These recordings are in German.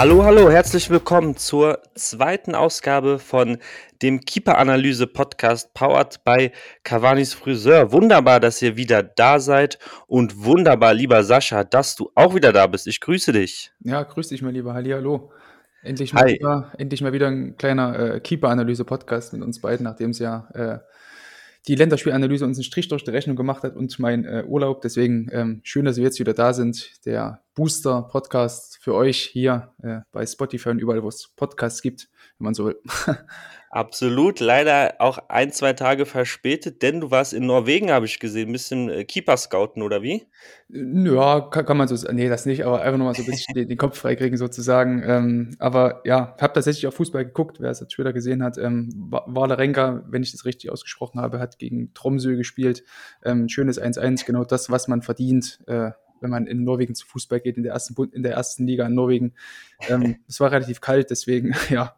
Hallo, hallo, herzlich willkommen zur zweiten Ausgabe von dem Keeper-Analyse-Podcast powered by Cavani's Friseur. Wunderbar, dass ihr wieder da seid und wunderbar, lieber Sascha, dass du auch wieder da bist. Ich grüße dich. Ja, grüß dich, mein Lieber. Hallihallo. Endlich mal, wieder, endlich mal wieder ein kleiner äh, Keeper-Analyse-Podcast mit uns beiden, nachdem es ja äh, die Länderspielanalyse uns einen Strich durch die Rechnung gemacht hat und mein äh, Urlaub. Deswegen ähm, schön, dass wir jetzt wieder da sind. Der Booster-Podcast für euch hier äh, bei Spotify und überall, wo es Podcasts gibt, wenn man so will. Absolut, leider auch ein, zwei Tage verspätet, denn du warst in Norwegen, habe ich gesehen, ein bisschen äh, Keeper scouten oder wie? Ja, kann, kann man so, nee, das nicht, aber einfach nochmal so ein bisschen den, den, Kopf freikriegen sozusagen. Ähm, aber ja, habe tatsächlich auf Fußball geguckt, wer es als Twitter gesehen hat. Ähm, Walarenka, wenn ich das richtig ausgesprochen habe, hat gegen Tromsø gespielt. Ähm, schönes 1-1, genau das, was man verdient. Äh, wenn man in Norwegen zu Fußball geht, in der ersten, in der ersten Liga in Norwegen. Ähm, es war relativ kalt, deswegen, ja,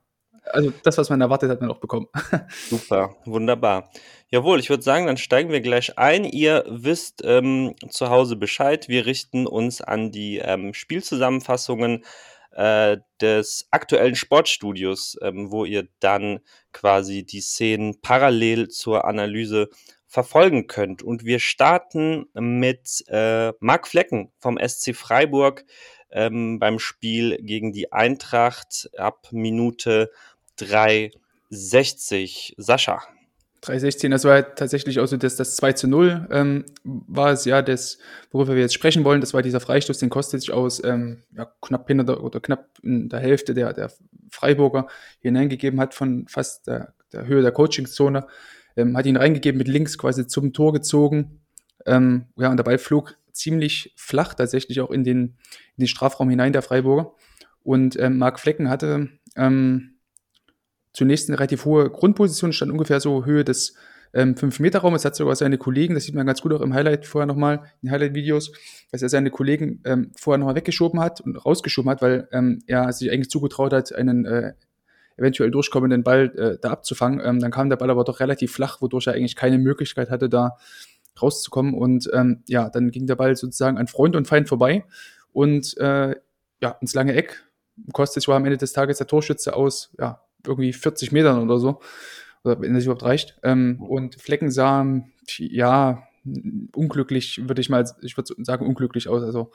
also das, was man erwartet, hat man auch bekommen. Super, wunderbar. Jawohl, ich würde sagen, dann steigen wir gleich ein. Ihr wisst ähm, zu Hause Bescheid. Wir richten uns an die ähm, Spielzusammenfassungen äh, des aktuellen Sportstudios, ähm, wo ihr dann quasi die Szenen parallel zur Analyse verfolgen könnt. Und wir starten mit äh, Marc Flecken vom SC Freiburg ähm, beim Spiel gegen die Eintracht ab Minute 360. Sascha. 316, das war tatsächlich auch so das, das 2 zu 0, ähm, war es ja, das, worüber wir jetzt sprechen wollen, das war dieser Freistoß, den kostet sich aus ähm, ja, knapp hinter oder knapp in der Hälfte der, der Freiburger hineingegeben hat, von fast der, der Höhe der Coachingzone, ähm, hat ihn reingegeben mit links quasi zum Tor gezogen. Ähm, ja, und der Ball flog ziemlich flach tatsächlich auch in den, in den Strafraum hinein, der Freiburger. Und ähm, Marc Flecken hatte ähm, zunächst eine relativ hohe Grundposition, stand ungefähr so Höhe des ähm, 5-Meter-Raum. Es hat sogar seine Kollegen, das sieht man ganz gut auch im Highlight vorher nochmal, in Highlight-Videos, dass er seine Kollegen ähm, vorher nochmal weggeschoben hat und rausgeschoben hat, weil ähm, er sich eigentlich zugetraut hat, einen äh, eventuell durchkommenden Ball äh, da abzufangen. Ähm, dann kam der Ball aber doch relativ flach, wodurch er eigentlich keine Möglichkeit hatte, da rauszukommen. Und ähm, ja, dann ging der Ball sozusagen an Freund und Feind vorbei und äh, ja, ins lange Eck. Kostet war am Ende des Tages der Torschütze aus ja, irgendwie 40 Metern oder so, oder wenn das überhaupt reicht. Ähm, und Flecken sah, ja, unglücklich, würde ich mal, ich würde sagen, unglücklich aus. Also,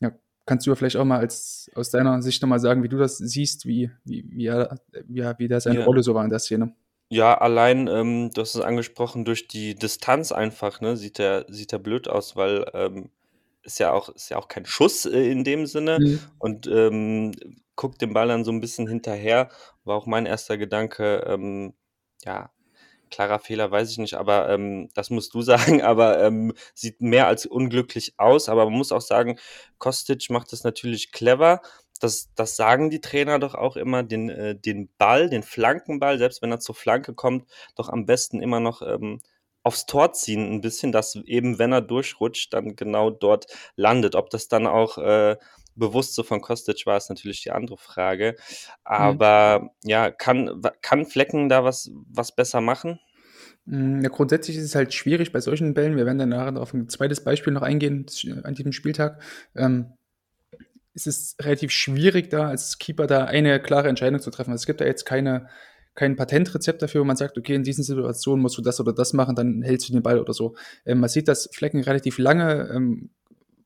ja, kannst du ja vielleicht auch mal als, aus deiner Sicht nochmal sagen, wie du das siehst, wie, wie, wie, er, wie, wie da seine ja. Rolle so war in der Szene? Ja, allein, ähm, du hast es angesprochen, durch die Distanz einfach, ne, sieht er, sieht er blöd aus, weil ähm, ist ja auch, ist ja auch kein Schuss äh, in dem Sinne. Mhm. Und ähm, guckt dem Ball dann so ein bisschen hinterher. War auch mein erster Gedanke, ähm, ja, klarer Fehler, weiß ich nicht, aber ähm, das musst du sagen, aber ähm, sieht mehr als unglücklich aus. Aber man muss auch sagen, Kostic macht das natürlich clever. Das, das sagen die Trainer doch auch immer, den, äh, den Ball, den Flankenball, selbst wenn er zur Flanke kommt, doch am besten immer noch ähm, aufs Tor ziehen, ein bisschen, dass eben, wenn er durchrutscht, dann genau dort landet. Ob das dann auch äh, bewusst so von Kostic war, ist natürlich die andere Frage. Mhm. Aber mhm. ja, kann, kann Flecken da was, was besser machen? Hm, ja, grundsätzlich ist es halt schwierig bei solchen Bällen. Wir werden dann nachher auf ein zweites Beispiel noch eingehen an diesem Spieltag. Ähm, es ist relativ schwierig, da als Keeper da eine klare Entscheidung zu treffen. Es gibt da jetzt keine, kein Patentrezept dafür, wo man sagt, okay, in diesen Situationen musst du das oder das machen, dann hältst du den Ball oder so. Ähm, man sieht, dass Flecken relativ lange ähm,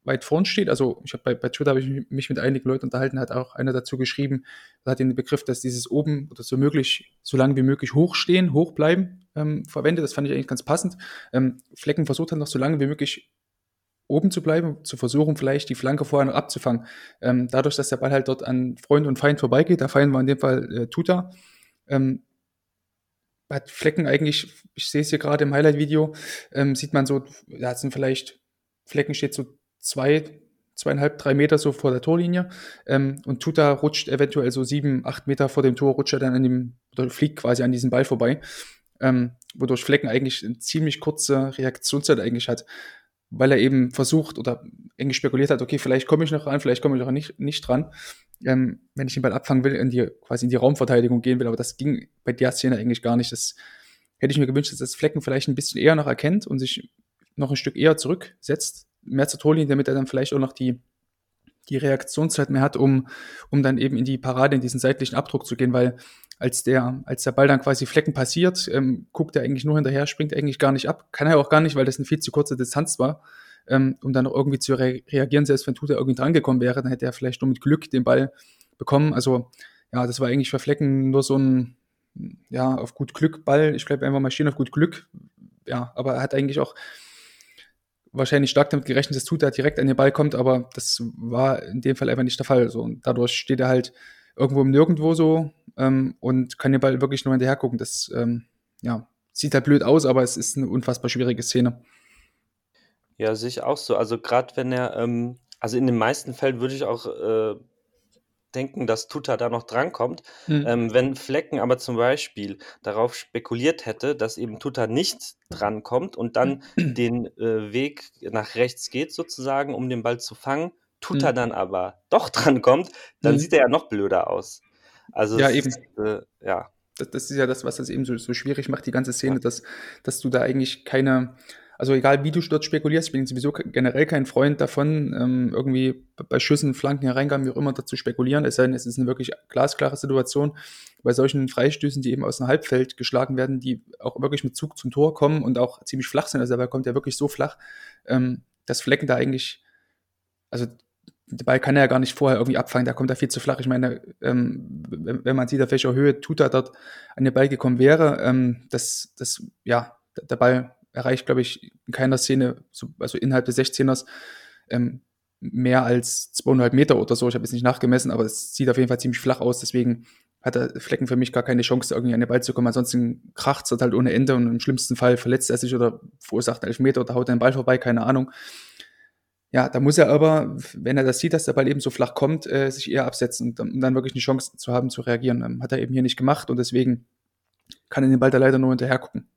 weit vorn steht. Also ich habe bei, bei Twitter habe ich mich mit einigen Leuten unterhalten, hat auch einer dazu geschrieben, hat den Begriff, dass dieses oben oder so möglich, so lange wie möglich hochstehen, hoch bleiben, ähm, verwendet. Das fand ich eigentlich ganz passend. Ähm, Flecken versucht dann noch so lange wie möglich oben zu bleiben, zu versuchen, vielleicht die Flanke vorher noch abzufangen. Ähm, dadurch, dass der Ball halt dort an Freund und Feind vorbeigeht, der Feind war in dem Fall äh, Tuta, ähm, hat Flecken eigentlich, ich sehe es hier gerade im Highlight-Video, ähm, sieht man so, da sind vielleicht, Flecken steht so zwei, zweieinhalb, drei Meter so vor der Torlinie. Ähm, und Tuta rutscht eventuell so sieben, acht Meter vor dem Tor, rutscht er dann an dem, oder fliegt quasi an diesem Ball vorbei. Ähm, wodurch Flecken eigentlich eine ziemlich kurze Reaktionszeit eigentlich hat, weil er eben versucht oder irgendwie spekuliert hat, okay, vielleicht komme ich noch ran, vielleicht komme ich noch nicht, nicht dran, ähm, wenn ich den Ball abfangen will, in die, quasi in die Raumverteidigung gehen will, aber das ging bei der Szene eigentlich gar nicht. Das hätte ich mir gewünscht, dass das Flecken vielleicht ein bisschen eher noch erkennt und sich noch ein Stück eher zurücksetzt, mehr zur Torlinie, damit er dann vielleicht auch noch die, die Reaktionszeit mehr hat, um, um dann eben in die Parade, in diesen seitlichen Abdruck zu gehen, weil als der, als der Ball dann quasi Flecken passiert, ähm, guckt er eigentlich nur hinterher, springt eigentlich gar nicht ab. Kann er auch gar nicht, weil das eine viel zu kurze Distanz war, ähm, um dann irgendwie zu re reagieren. Selbst wenn Tuta irgendwie drangekommen wäre, dann hätte er vielleicht nur mit Glück den Ball bekommen. Also, ja, das war eigentlich für Flecken nur so ein, ja, auf gut Glück Ball. Ich bleibe einfach mal stehen auf gut Glück. Ja, aber er hat eigentlich auch wahrscheinlich stark damit gerechnet, dass Tuta direkt an den Ball kommt, aber das war in dem Fall einfach nicht der Fall. So, und dadurch steht er halt irgendwo im Nirgendwo so ähm, und kann den Ball wirklich nur hinterher gucken. Das ähm, ja, sieht halt blöd aus, aber es ist eine unfassbar schwierige Szene. Ja, sehe ich auch so. Also gerade wenn er, ähm, also in den meisten Fällen würde ich auch äh, denken, dass Tuta da noch drankommt. Mhm. Ähm, wenn Flecken aber zum Beispiel darauf spekuliert hätte, dass eben Tuta nicht drankommt und dann den äh, Weg nach rechts geht sozusagen, um den Ball zu fangen, Tuta mhm. dann aber doch drankommt, dann mhm. sieht er ja noch blöder aus. Also ja, eben. Ist, äh, ja. Das, das, ist ja das, was das eben so, so schwierig macht, die ganze Szene, ja. dass, dass du da eigentlich keine, also egal wie du dort spekulierst, ich bin sowieso generell kein Freund davon, ähm, irgendwie bei Schüssen, Flanken, Hereingaben, wie auch immer, dazu spekulieren, es sei denn, es ist eine wirklich glasklare Situation. Bei solchen Freistößen, die eben aus dem Halbfeld geschlagen werden, die auch wirklich mit Zug zum Tor kommen und auch ziemlich flach sind, also dabei kommt ja wirklich so flach, ähm, dass Flecken da eigentlich, also der Ball kann er ja gar nicht vorher irgendwie abfangen, da kommt er viel zu flach. Ich meine, ähm, wenn man sieht, auf welcher Höhe Tuta dort an den Ball gekommen wäre, ähm, das, das, ja, der Ball erreicht, glaube ich, in keiner Szene, so, also innerhalb des 16ers, ähm, mehr als 200 Meter oder so. Ich habe jetzt nicht nachgemessen, aber es sieht auf jeden Fall ziemlich flach aus. Deswegen hat der Flecken für mich gar keine Chance, irgendwie an den Ball zu kommen. Ansonsten kracht es halt ohne Ende und im schlimmsten Fall verletzt er sich oder verursacht einen Elfmeter oder haut den Ball vorbei, keine Ahnung. Ja, da muss er aber, wenn er das sieht, dass der Ball eben so flach kommt, äh, sich eher absetzen, um dann wirklich eine Chance zu haben, zu reagieren. Ähm, hat er eben hier nicht gemacht und deswegen kann er den Ball da leider nur hinterher gucken.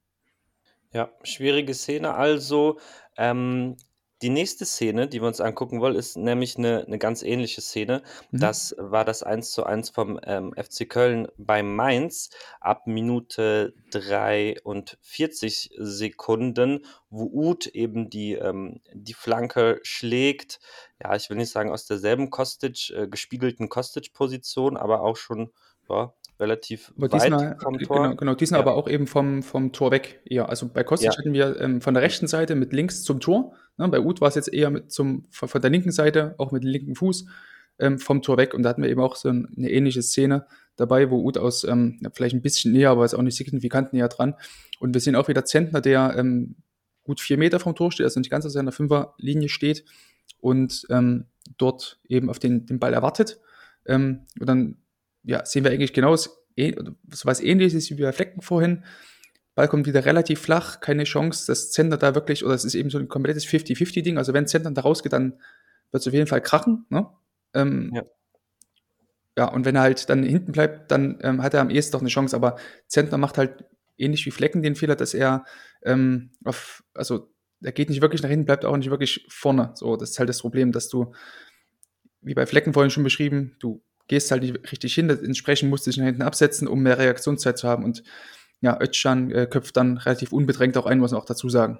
Ja, schwierige Szene. Also, ähm, die nächste Szene, die wir uns angucken wollen, ist nämlich eine, eine ganz ähnliche Szene. Mhm. Das war das 1 zu 1 vom ähm, FC Köln bei Mainz ab Minute 43 Sekunden, wo Uth eben die, ähm, die Flanke schlägt. Ja, ich will nicht sagen aus derselben Kostic, äh, gespiegelten Kostic-Position, aber auch schon ja, relativ aber weit diesmal, vom Tor. Genau, genau diesmal ja. aber auch eben vom, vom Tor weg eher. Also bei Kostic ja. hatten wir ähm, von der rechten Seite mit links zum Tor. Ne? Bei Uth war es jetzt eher mit zum, von der linken Seite, auch mit dem linken Fuß ähm, vom Tor weg. Und da hatten wir eben auch so eine ähnliche Szene dabei, wo Uth aus ähm, vielleicht ein bisschen näher, aber ist auch nicht signifikant näher dran. Und wir sehen auch wieder Zentner, der ähm, gut vier Meter vom Tor steht, also nicht ganz aus seiner Fünferlinie steht und ähm, dort eben auf den, den Ball erwartet. Ähm, und dann ja, sehen wir eigentlich genau so was ähnliches wie bei Flecken vorhin. Ball kommt wieder relativ flach, keine Chance, das Zentner da wirklich, oder es ist eben so ein komplettes 50-50-Ding. Also wenn Zentner da rausgeht, dann wird es auf jeden Fall krachen. Ne? Ähm, ja. ja, und wenn er halt dann hinten bleibt, dann ähm, hat er am ehesten doch eine Chance. Aber Zentner macht halt ähnlich wie Flecken den Fehler, dass er ähm, auf, also er geht nicht wirklich nach hinten, bleibt auch nicht wirklich vorne. So, das ist halt das Problem, dass du, wie bei Flecken vorhin schon beschrieben, du gehst halt nicht richtig hin. Entsprechend musst du dich nach hinten absetzen, um mehr Reaktionszeit zu haben. Und ja, Özcan äh, köpft dann relativ unbedrängt auch ein, muss man auch dazu sagen.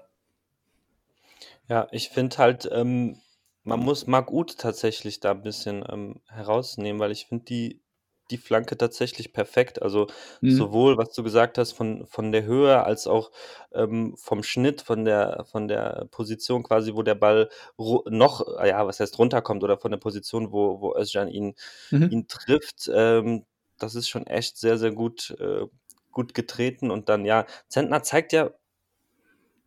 Ja, ich finde halt, ähm, man muss Marc Uth tatsächlich da ein bisschen ähm, herausnehmen, weil ich finde die die Flanke tatsächlich perfekt. Also mhm. sowohl, was du gesagt hast, von, von der Höhe als auch ähm, vom Schnitt, von der, von der Position quasi, wo der Ball noch, ja, was heißt runterkommt oder von der Position, wo, wo Özcan ihn, mhm. ihn trifft. Ähm, das ist schon echt sehr, sehr gut, äh, gut getreten. Und dann, ja, Zentner zeigt ja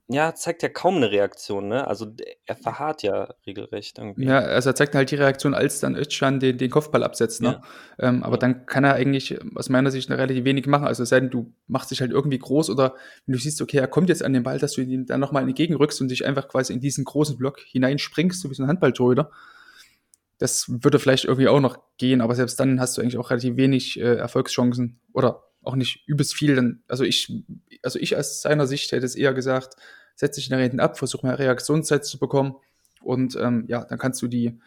ja, zeigt ja kaum eine Reaktion, ne? Also, er verharrt ja regelrecht irgendwie. Ja, also er zeigt halt die Reaktion, als dann Özcan den den Kopfball absetzt, ne? Ja. Ähm, aber ja. dann kann er eigentlich aus meiner Sicht relativ wenig machen. Also es sei denn, du machst dich halt irgendwie groß oder wenn du siehst, okay, er kommt jetzt an den Ball, dass du ihn dann nochmal entgegenrückst und dich einfach quasi in diesen großen Block hineinspringst, so wie so ein Handballtorhüter. Das würde vielleicht irgendwie auch noch gehen, aber selbst dann hast du eigentlich auch relativ wenig äh, Erfolgschancen oder auch nicht übelst viel. Dann, also ich, also ich aus seiner Sicht hätte es eher gesagt, setz dich nach hinten ab, versuch mehr Reaktionszeit zu bekommen und ähm, ja, dann kannst du die,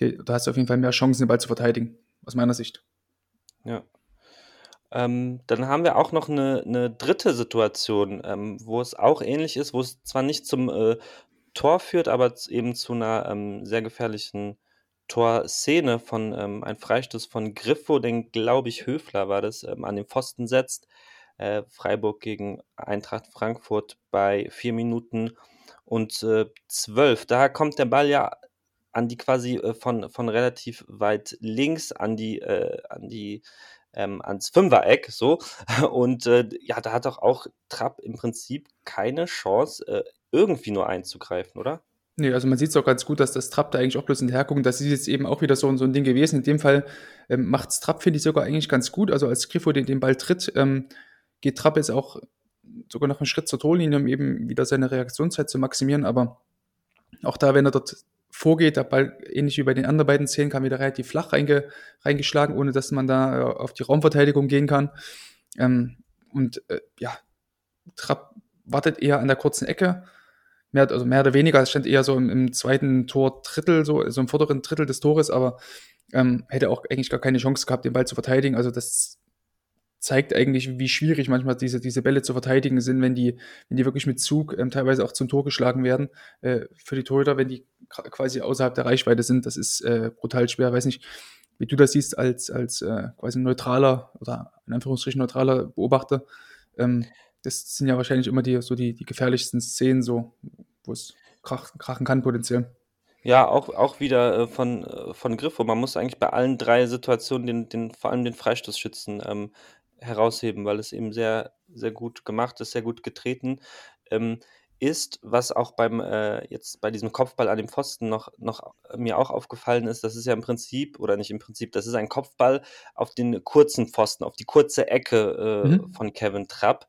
die, du hast auf jeden Fall mehr Chancen, den Ball zu verteidigen, aus meiner Sicht. Ja. Ähm, dann haben wir auch noch eine, eine dritte Situation, ähm, wo es auch ähnlich ist, wo es zwar nicht zum äh, Tor führt, aber eben zu einer ähm, sehr gefährlichen Torszene von ähm, ein Freistoß von Griffo, den glaube ich Höfler war das, ähm, an den Pfosten setzt. Äh, Freiburg gegen Eintracht Frankfurt bei vier Minuten und äh, 12. Da kommt der Ball ja an die quasi äh, von, von relativ weit links an die, äh, an die ähm, ans Fünfereck so. Und äh, ja, da hat doch auch Trapp im Prinzip keine Chance, äh, irgendwie nur einzugreifen, oder? Nee, also man sieht es auch ganz gut, dass das Trapp da eigentlich auch bloß hinterherguckt. Das ist jetzt eben auch wieder so, so ein Ding gewesen. In dem Fall ähm, macht Trapp, finde ich, sogar eigentlich ganz gut. Also als Griffo den, den Ball tritt, ähm, geht Trapp jetzt auch sogar noch einen Schritt zur Torlinie, um eben wieder seine Reaktionszeit zu maximieren. Aber auch da, wenn er dort vorgeht, der Ball, ähnlich wie bei den anderen beiden Szenen, kam wieder relativ flach reinge, reingeschlagen, ohne dass man da äh, auf die Raumverteidigung gehen kann. Ähm, und äh, ja, Trapp wartet eher an der kurzen Ecke mehr, also mehr oder weniger, es stand eher so im, im zweiten Tor Drittel, so, so im vorderen Drittel des Tores, aber ähm, hätte auch eigentlich gar keine Chance gehabt, den Ball zu verteidigen. Also das zeigt eigentlich, wie schwierig manchmal diese, diese Bälle zu verteidigen sind, wenn die, wenn die wirklich mit Zug ähm, teilweise auch zum Tor geschlagen werden. Äh, für die Torhüter, wenn die quasi außerhalb der Reichweite sind, das ist äh, brutal schwer. Weiß nicht, wie du das siehst als, als äh, quasi neutraler oder in Anführungsstrichen neutraler Beobachter. Ähm, das sind ja wahrscheinlich immer die, so die, die gefährlichsten Szenen, so, wo es krachen, krachen kann potenziell. Ja, auch, auch wieder äh, von, äh, von Griffo. Man muss eigentlich bei allen drei Situationen den, den, vor allem den Freistoßschützen ähm, herausheben, weil es eben sehr, sehr gut gemacht ist, sehr gut getreten ähm, ist. Was auch beim äh, jetzt bei diesem Kopfball an dem Pfosten noch, noch mir auch aufgefallen ist, das ist ja im Prinzip, oder nicht im Prinzip, das ist ein Kopfball auf den kurzen Pfosten, auf die kurze Ecke äh, mhm. von Kevin Trapp.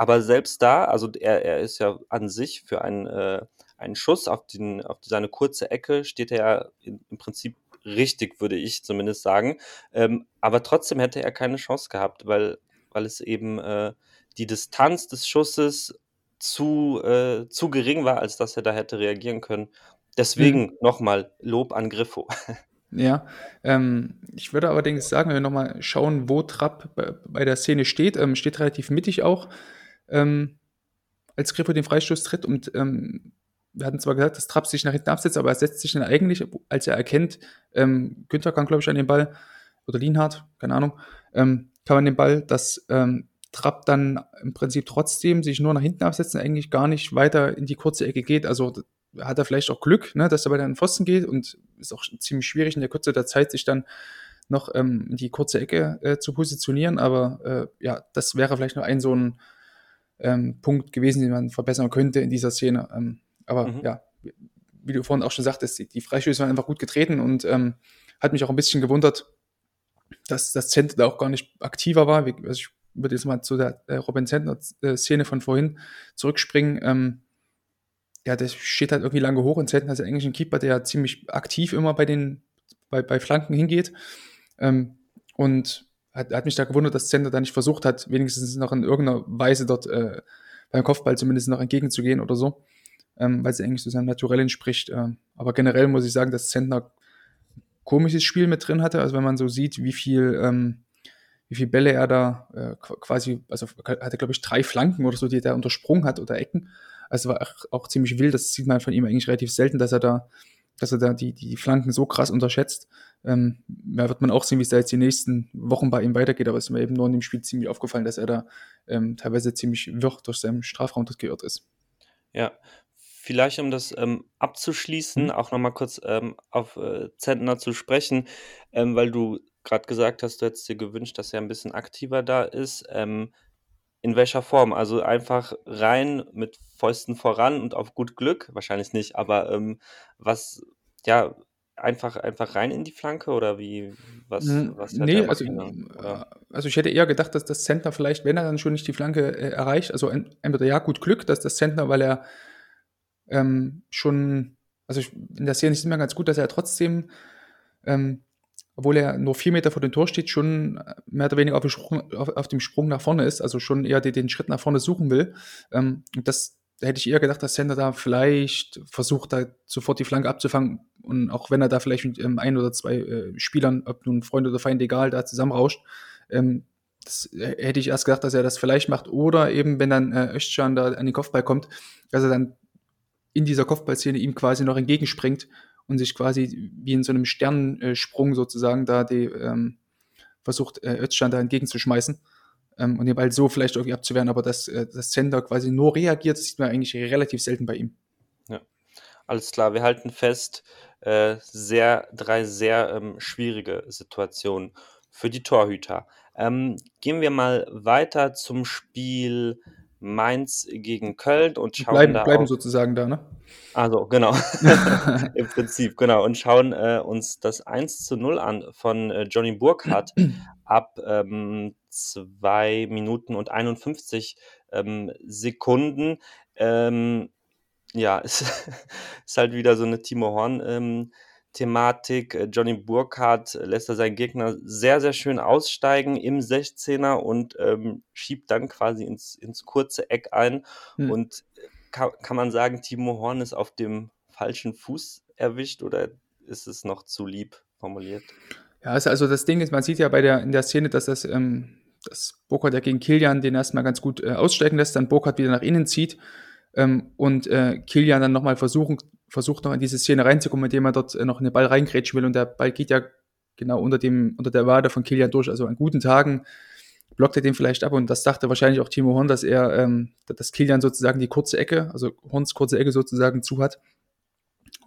Aber selbst da, also er, er ist ja an sich für einen, äh, einen Schuss auf, den, auf seine kurze Ecke, steht er ja in, im Prinzip richtig, würde ich zumindest sagen. Ähm, aber trotzdem hätte er keine Chance gehabt, weil, weil es eben äh, die Distanz des Schusses zu, äh, zu gering war, als dass er da hätte reagieren können. Deswegen mhm. nochmal Lob an Griffo. Ja, ähm, ich würde allerdings sagen, wenn wir nochmal schauen, wo Trapp bei, der Szene steht, ähm, steht relativ mittig auch ähm, als Griffo den Freistoß tritt und ähm, wir hatten zwar gesagt, dass Trapp sich nach hinten absetzt, aber er setzt sich dann eigentlich, als er erkennt, ähm, Günther kann, glaube ich, an den Ball, oder Lienhardt, keine Ahnung, ähm, kann man den Ball, dass ähm, Trapp dann im Prinzip trotzdem sich nur nach hinten absetzt und eigentlich gar nicht weiter in die kurze Ecke geht. Also hat er vielleicht auch Glück, ne, dass er bei den Pfosten geht und ist auch ziemlich schwierig in der Kürze der Zeit, sich dann noch ähm, in die kurze Ecke äh, zu positionieren. Aber äh, ja, das wäre vielleicht noch ein so ein ähm, Punkt gewesen, den man verbessern könnte in dieser Szene. Ähm, aber mhm. ja, wie du vorhin auch schon sagtest, die, die Freistöße waren einfach gut getreten und ähm, hat mich auch ein bisschen gewundert, dass das Zentner da auch gar nicht aktiver war. Also ich würde jetzt mal zu der äh, Robin Zentner-Szene von vorhin zurückspringen. Ähm, ja, der steht halt irgendwie lange hoch und Zentner ist eigentlich ein Keeper, der ziemlich aktiv immer bei den bei, bei Flanken hingeht. Ähm, und hat, hat mich da gewundert, dass Zender da nicht versucht hat, wenigstens noch in irgendeiner Weise dort äh, beim Kopfball zumindest noch entgegenzugehen oder so, ähm, weil es eigentlich so seinem Naturell entspricht. Äh, aber generell muss ich sagen, dass Zentner komisches Spiel mit drin hatte. Also wenn man so sieht, wie viel, ähm, wie viel Bälle er da äh, quasi, also hatte glaube ich drei Flanken oder so, die er da untersprungen hat oder Ecken. Also war auch, auch ziemlich wild. Das sieht man von ihm eigentlich relativ selten, dass er da dass er da die, die Flanken so krass unterschätzt. Ähm, da wird man auch sehen, wie es da jetzt die nächsten Wochen bei ihm weitergeht, aber es ist mir eben nur in dem Spiel ziemlich aufgefallen, dass er da ähm, teilweise ziemlich wirr durch seinen Strafraum geirrt ist. Ja, vielleicht um das ähm, abzuschließen, mhm. auch nochmal kurz ähm, auf äh, Zentner zu sprechen, ähm, weil du gerade gesagt hast, du hättest dir gewünscht, dass er ein bisschen aktiver da ist. In welcher Form? Also einfach rein mit Fäusten voran und auf gut Glück? Wahrscheinlich nicht, aber ähm, was, ja, einfach, einfach rein in die Flanke oder wie, was, was Nee, also, äh, also ich hätte eher gedacht, dass das Center vielleicht, wenn er dann schon nicht die Flanke äh, erreicht, also entweder ja, gut Glück, dass das Center, weil er ähm, schon, also ich, in der Szene ist es immer ganz gut, dass er trotzdem ähm, obwohl er nur vier Meter vor dem Tor steht, schon äh, mehr oder weniger auf dem Sprung, auf, auf dem Sprung nach vorne ist, also schon eher den, den Schritt nach vorne suchen will. Ähm, das da hätte ich eher gedacht, dass Sender da vielleicht versucht, da sofort die Flanke abzufangen. Und auch wenn er da vielleicht mit ähm, ein oder zwei äh, Spielern, ob nun Freund oder Feind, egal, da zusammenrauscht, ähm, das äh, hätte ich erst gedacht, dass er das vielleicht macht. Oder eben, wenn dann äh, Özcan da an den Kopfball kommt, dass er dann in dieser Kopfballszene ihm quasi noch entgegenspringt und sich quasi wie in so einem Sternensprung sozusagen da die ähm, versucht, äh, Özcan da entgegenzuschmeißen ähm, und den Ball so vielleicht irgendwie abzuwehren, aber dass äh, das Center quasi nur reagiert, das sieht man eigentlich relativ selten bei ihm. Ja, alles klar. Wir halten fest, äh, sehr, drei sehr ähm, schwierige Situationen für die Torhüter. Ähm, gehen wir mal weiter zum Spiel Mainz gegen Köln und schauen bleiben, da bleiben auf, sozusagen da, ne? also genau, im Prinzip, genau, und schauen äh, uns das 1 zu 0 an von äh, Johnny Burkhardt ab ähm, 2 Minuten und 51 ähm, Sekunden. Ähm, ja, es ist halt wieder so eine Timo Horn ähm, Thematik. Äh, Johnny Burkhardt lässt er seinen Gegner sehr, sehr schön aussteigen im 16er und ähm, schiebt dann quasi ins, ins kurze Eck ein. Hm. Und äh, kann, kann man sagen, Timo Horn ist auf dem falschen Fuß erwischt oder ist es noch zu lieb formuliert? Ja, also das Ding ist, man sieht ja bei der, in der Szene, dass das, ähm, dass Burkhardt ja gegen Kilian den erstmal ganz gut äh, aussteigen lässt, dann Burkhardt wieder nach innen zieht ähm, und äh, Kilian dann nochmal versuchen, versucht noch in diese Szene reinzukommen, indem er dort äh, noch eine Ball reingrätschen will und der Ball geht ja genau unter dem, unter der Wade von Kilian durch. Also an guten Tagen blockt er den vielleicht ab und das dachte wahrscheinlich auch Timo Horn, dass er, ähm, dass Kilian sozusagen die kurze Ecke, also Horns kurze Ecke sozusagen zu hat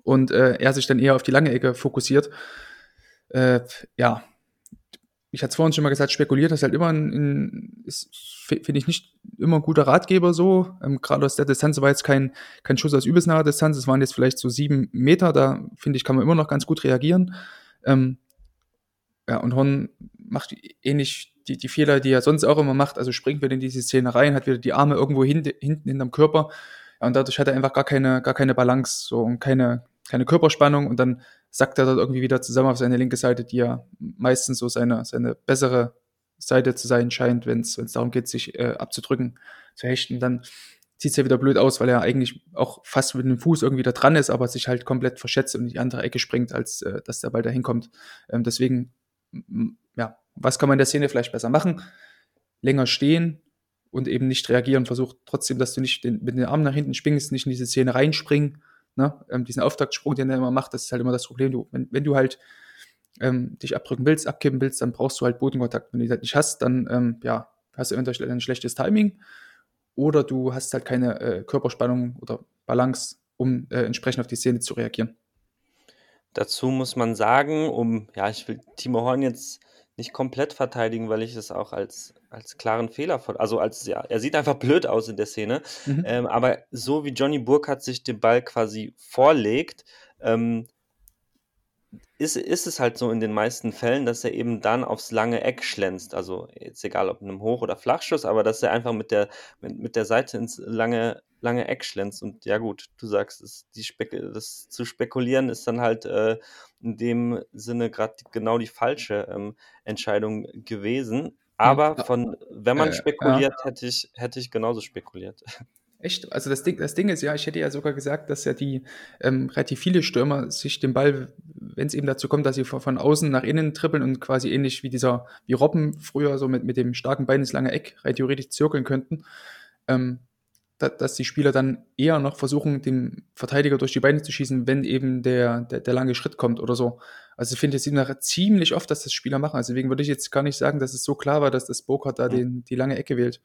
und äh, er sich dann eher auf die lange Ecke fokussiert. Äh, ja, ich hatte es vorhin schon mal gesagt, spekuliert ist halt immer ein, finde ich nicht immer ein guter Ratgeber so. Ähm, Gerade aus der Distanz war jetzt kein, kein Schuss aus übelst naher Distanz, es waren jetzt vielleicht so sieben Meter, da finde ich, kann man immer noch ganz gut reagieren. Ähm, ja, und Horn macht ähnlich die, die Fehler, die er sonst auch immer macht, also springt wieder in diese Szene rein, hat wieder die Arme irgendwo hin, hinten hinterm Körper ja, und dadurch hat er einfach gar keine, gar keine Balance so, und keine, keine Körperspannung und dann sackt er dort irgendwie wieder zusammen auf seine linke Seite, die ja meistens so seine, seine bessere Seite zu sein scheint, wenn es darum geht, sich äh, abzudrücken, zu hechten, dann sieht es ja wieder blöd aus, weil er eigentlich auch fast mit dem Fuß irgendwie da dran ist, aber sich halt komplett verschätzt und in die andere Ecke springt, als äh, dass der Ball da hinkommt. Ähm, deswegen, ja, was kann man in der Szene vielleicht besser machen? Länger stehen und eben nicht reagieren, versucht trotzdem, dass du nicht den, mit den Armen nach hinten springst, nicht in diese Szene reinspringen Ne? Ähm, diesen Auftaktsprung, den er immer macht, das ist halt immer das Problem. Du, wenn, wenn du halt ähm, dich abdrücken willst, abkippen willst, dann brauchst du halt Bodenkontakt. Wenn du das nicht hast, dann ähm, ja, hast du eventuell ein schlechtes Timing oder du hast halt keine äh, Körperspannung oder Balance, um äh, entsprechend auf die Szene zu reagieren. Dazu muss man sagen, um, ja, ich will Timo Horn jetzt nicht komplett verteidigen, weil ich es auch als, als klaren Fehler von, also als, ja, er sieht einfach blöd aus in der Szene, mhm. ähm, aber so wie Johnny Burkhardt sich den Ball quasi vorlegt, ähm, ist, ist es halt so in den meisten Fällen, dass er eben dann aufs lange Eck schlänzt. Also jetzt egal ob in einem Hoch- oder Flachschuss, aber dass er einfach mit der, mit, mit der Seite ins lange, lange Eck schlänzt. Und ja gut, du sagst, es, die das zu spekulieren ist dann halt äh, in dem Sinne gerade genau die falsche ähm, Entscheidung gewesen. Aber von, wenn man äh, spekuliert, hätte ich, hätte ich genauso spekuliert. Echt? Also das Ding, das Ding ist ja, ich hätte ja sogar gesagt, dass ja die ähm, relativ viele Stürmer sich den Ball, wenn es eben dazu kommt, dass sie von, von, außen nach innen trippeln und quasi ähnlich wie dieser, wie Robben früher so mit, mit dem starken Bein ins lange Eck rein theoretisch zirkeln könnten, ähm, dass die Spieler dann eher noch versuchen, dem Verteidiger durch die Beine zu schießen, wenn eben der, der, der lange Schritt kommt oder so. Also ich finde, es sieht nachher ziemlich oft, dass das Spieler machen. Also deswegen würde ich jetzt gar nicht sagen, dass es so klar war, dass das Burkhardt da den, die lange Ecke wählt.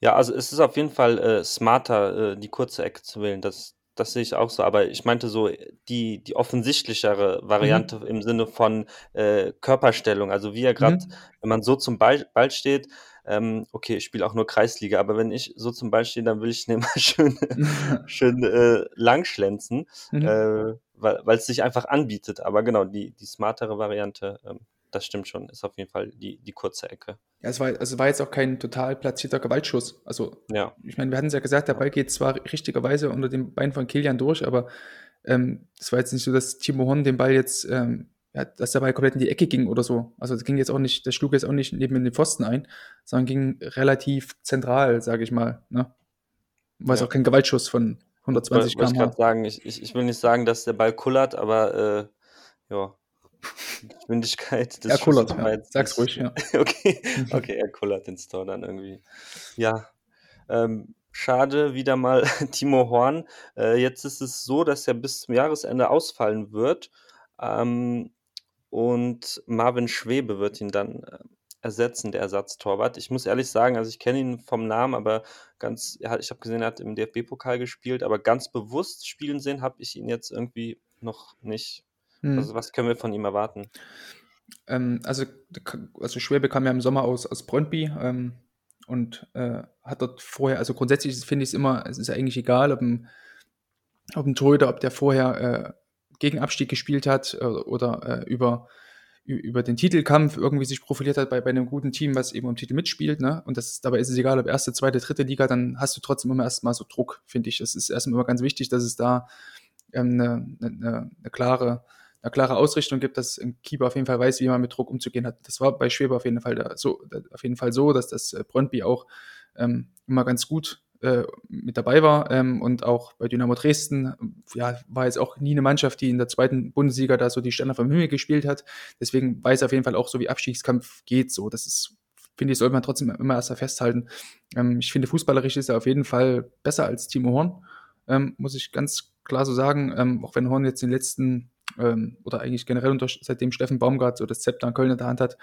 Ja, also es ist auf jeden Fall äh, smarter, äh, die kurze Ecke zu wählen. Das, das sehe ich auch so. Aber ich meinte so die, die offensichtlichere. Variante mhm. im Sinne von äh, Körperstellung. Also wie er gerade, mhm. wenn man so zum Ball, Ball steht, ähm, okay, ich spiele auch nur Kreisliga, aber wenn ich so zum Ball stehe, dann will ich den mal schön, schön äh, langschlänzen, mhm. äh, weil es sich einfach anbietet. Aber genau, die, die smartere Variante ähm, das stimmt schon, ist auf jeden Fall die, die kurze Ecke. Ja, es war, also war jetzt auch kein total platzierter Gewaltschuss. Also, ja. ich meine, wir hatten es ja gesagt, der Ball geht zwar richtigerweise unter dem Bein von Kilian durch, aber ähm, es war jetzt nicht so, dass Timo Horn den Ball jetzt, ähm, ja, dass der Ball komplett in die Ecke ging oder so. Also, es ging jetzt auch nicht, der schlug jetzt auch nicht neben den Pfosten ein, sondern ging relativ zentral, sage ich mal. Ne? War es ja. auch kein Gewaltschuss von 120 km/h. Ich, ich, ich will nicht sagen, dass der Ball kullert, aber äh, ja, Geschwindigkeit des Er kullert, ja. Sag's ruhig, ja. okay, mhm. okay, er kullert den Store dann irgendwie. Ja, ähm, schade, wieder mal Timo Horn. Äh, jetzt ist es so, dass er bis zum Jahresende ausfallen wird. Ähm, und Marvin Schwebe wird ihn dann äh, ersetzen, der Ersatztorwart. Ich muss ehrlich sagen, also ich kenne ihn vom Namen, aber ganz, ja, ich habe gesehen, er hat im DFB-Pokal gespielt, aber ganz bewusst spielen sehen habe ich ihn jetzt irgendwie noch nicht. Hm. Also was können wir von ihm erwarten? Ähm, also, also Schwebe kam ja im Sommer aus, aus Brøndby ähm, und äh, hat dort vorher, also grundsätzlich finde ich es immer, es ist eigentlich egal, ob ein, ob ein Torhüter, ob der vorher äh, gegen Abstieg gespielt hat äh, oder äh, über, über den Titelkampf irgendwie sich profiliert hat bei, bei einem guten Team, was eben um Titel mitspielt. Ne? Und das, dabei ist es egal, ob erste, zweite, dritte Liga, dann hast du trotzdem immer erstmal so Druck, finde ich. Es ist erstmal immer ganz wichtig, dass es da ähm, eine, eine, eine klare eine klare Ausrichtung gibt, dass ein Keeper auf jeden Fall weiß, wie man mit Druck umzugehen hat. Das war bei Schweber auf jeden Fall da, so, auf jeden Fall so, dass das äh, Brøndby auch ähm, immer ganz gut äh, mit dabei war ähm, und auch bei Dynamo Dresden ja, war jetzt auch nie eine Mannschaft, die in der zweiten Bundesliga da so die Sterne vom Himmel gespielt hat. Deswegen weiß er auf jeden Fall auch so, wie Abstiegskampf geht. So, das ist, finde ich, sollte man trotzdem immer erst festhalten. Ähm, ich finde, fußballerisch ist er auf jeden Fall besser als Timo Horn, ähm, muss ich ganz klar so sagen. Ähm, auch wenn Horn jetzt in den letzten ähm, oder eigentlich generell unter, seitdem Steffen Baumgart so das Zepter in Köln in der Hand hat,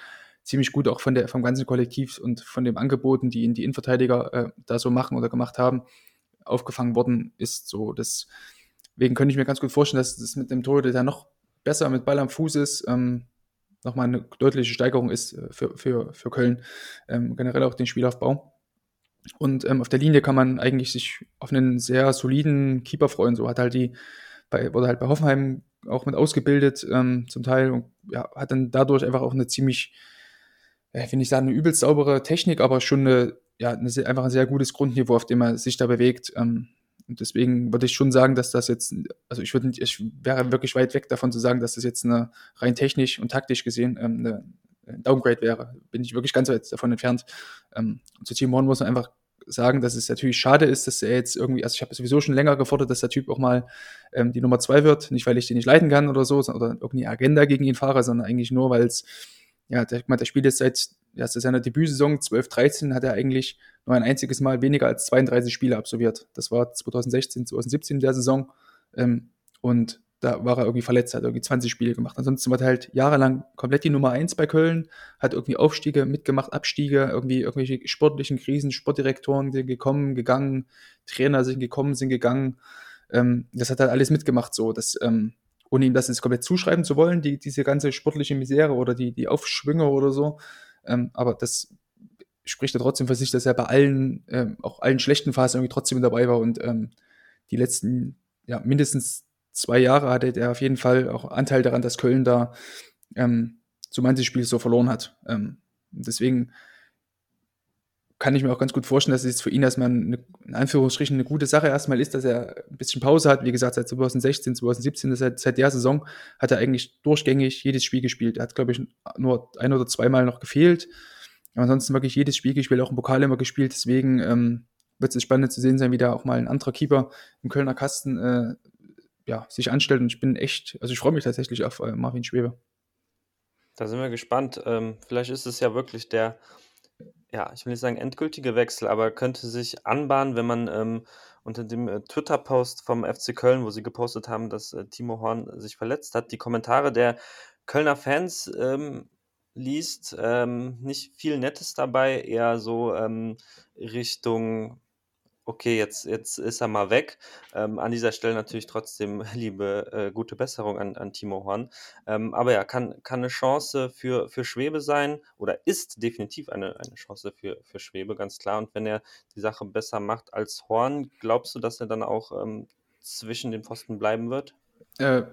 ziemlich gut auch von der, vom ganzen Kollektiv und von den Angeboten, die ihn die Innenverteidiger äh, da so machen oder gemacht haben, aufgefangen worden ist. So, deswegen könnte ich mir ganz gut vorstellen, dass das mit dem Torhüter der noch besser mit Ball am Fuß ist, ähm, nochmal eine deutliche Steigerung ist äh, für, für, für Köln, ähm, generell auch den Spielaufbau. Und ähm, auf der Linie kann man eigentlich sich auf einen sehr soliden Keeper freuen. So hat halt die, bei, wurde halt bei Hoffenheim auch mit ausgebildet ähm, zum Teil und ja, hat dann dadurch einfach auch eine ziemlich, ja, finde ich sagen, eine übelst saubere Technik, aber schon eine, ja, eine, einfach ein sehr gutes Grundniveau, auf dem er sich da bewegt. Ähm, und deswegen würde ich schon sagen, dass das jetzt, also ich würde, ich wäre wirklich weit weg davon zu sagen, dass das jetzt eine rein technisch und taktisch gesehen ähm, eine, ein Downgrade wäre. Bin ich wirklich ganz weit davon entfernt. Ähm, zu Team One muss man einfach sagen, dass es natürlich schade ist, dass er jetzt irgendwie, also ich habe sowieso schon länger gefordert, dass der Typ auch mal ähm, die Nummer zwei wird. Nicht, weil ich den nicht leiten kann oder so, oder irgendeine Agenda gegen ihn fahre, sondern eigentlich nur, weil es, ja, der, der spielt jetzt seit ja, seit seiner Debütsaison 12, 13 hat er eigentlich nur ein einziges Mal weniger als 32 Spiele absolviert. Das war 2016, 2017 der Saison. Ähm, und da war er irgendwie verletzt, hat irgendwie 20 Spiele gemacht. Ansonsten war er halt jahrelang komplett die Nummer 1 bei Köln, hat irgendwie Aufstiege mitgemacht, Abstiege, irgendwie irgendwelche sportlichen Krisen, Sportdirektoren sind gekommen, gegangen, Trainer sind gekommen, sind gegangen. Ähm, das hat er alles mitgemacht, so, dass, ähm, ohne ihm das jetzt komplett zuschreiben zu wollen, die, diese ganze sportliche Misere oder die, die Aufschwünge oder so. Ähm, aber das spricht ja trotzdem für sich, dass er bei allen, ähm, auch allen schlechten Phasen irgendwie trotzdem dabei war und ähm, die letzten, ja, mindestens zwei Jahre hatte er auf jeden Fall auch Anteil daran, dass Köln da ähm, so manches Spiel so verloren hat. Ähm, deswegen kann ich mir auch ganz gut vorstellen, dass es für ihn erstmal eine, in Anführungsstrichen eine gute Sache erstmal ist, dass er ein bisschen Pause hat. Wie gesagt, seit 2016, 2017, seit, seit der Saison hat er eigentlich durchgängig jedes Spiel gespielt. Er hat, glaube ich, nur ein oder zweimal noch gefehlt. Aber ansonsten wirklich jedes Spiel gespielt, auch im Pokal immer gespielt. Deswegen ähm, wird es spannend zu sehen sein, wie da auch mal ein anderer Keeper im Kölner Kasten äh, ja, sich anstellt. Und ich bin echt, also ich freue mich tatsächlich auf äh, Marvin Schwebe. Da sind wir gespannt. Ähm, vielleicht ist es ja wirklich der, ja, ich will nicht sagen endgültige Wechsel, aber könnte sich anbahnen, wenn man ähm, unter dem äh, Twitter-Post vom FC Köln, wo sie gepostet haben, dass äh, Timo Horn sich verletzt hat, die Kommentare der Kölner Fans ähm, liest. Ähm, nicht viel Nettes dabei, eher so ähm, Richtung okay, jetzt, jetzt ist er mal weg. Ähm, an dieser Stelle natürlich trotzdem liebe äh, gute Besserung an, an Timo Horn. Ähm, aber ja, kann, kann eine Chance für, für Schwebe sein oder ist definitiv eine, eine Chance für, für Schwebe, ganz klar. Und wenn er die Sache besser macht als Horn, glaubst du, dass er dann auch ähm, zwischen den Pfosten bleiben wird? Äh,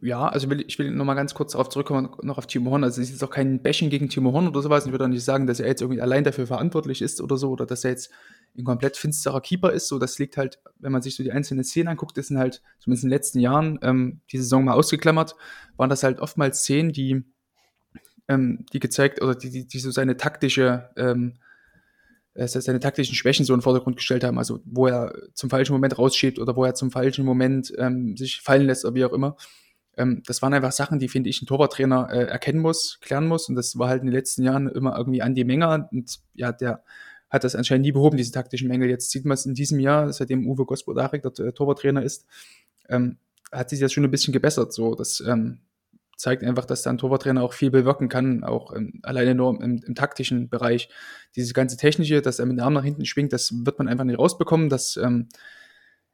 ja, also will, ich will noch mal ganz kurz darauf zurückkommen, noch auf Timo Horn. Also es ist jetzt auch kein Bashing gegen Timo Horn oder sowas. Ich würde auch nicht sagen, dass er jetzt irgendwie allein dafür verantwortlich ist oder so, oder dass er jetzt ein komplett finsterer Keeper ist. So, das liegt halt, wenn man sich so die einzelnen Szenen anguckt, das sind halt, zumindest in den letzten Jahren, ähm, die Saison mal ausgeklammert, waren das halt oftmals Szenen, die, ähm, die gezeigt, oder die, die, die so seine taktische, ähm, äh, seine taktischen Schwächen so in den Vordergrund gestellt haben, also wo er zum falschen Moment rausschiebt oder wo er zum falschen Moment ähm, sich fallen lässt oder wie auch immer. Ähm, das waren einfach Sachen, die, finde ich, ein Torwarttrainer äh, erkennen muss, klären muss. Und das war halt in den letzten Jahren immer irgendwie an die Menge. Und ja, der hat das anscheinend nie behoben, diese taktischen Mängel. Jetzt sieht man es in diesem Jahr, seitdem Uwe Gospodarek der äh, Torwarttrainer ist, ähm, hat sich das schon ein bisschen gebessert. So, das ähm, zeigt einfach, dass da ein Torwarttrainer auch viel bewirken kann, auch ähm, alleine nur im, im, taktischen Bereich. Diese ganze technische, dass er mit dem Arm nach hinten schwingt, das wird man einfach nicht rausbekommen. Das ähm,